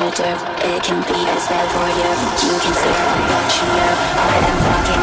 It can be as bad for You You can stare at what you know. I am fucking.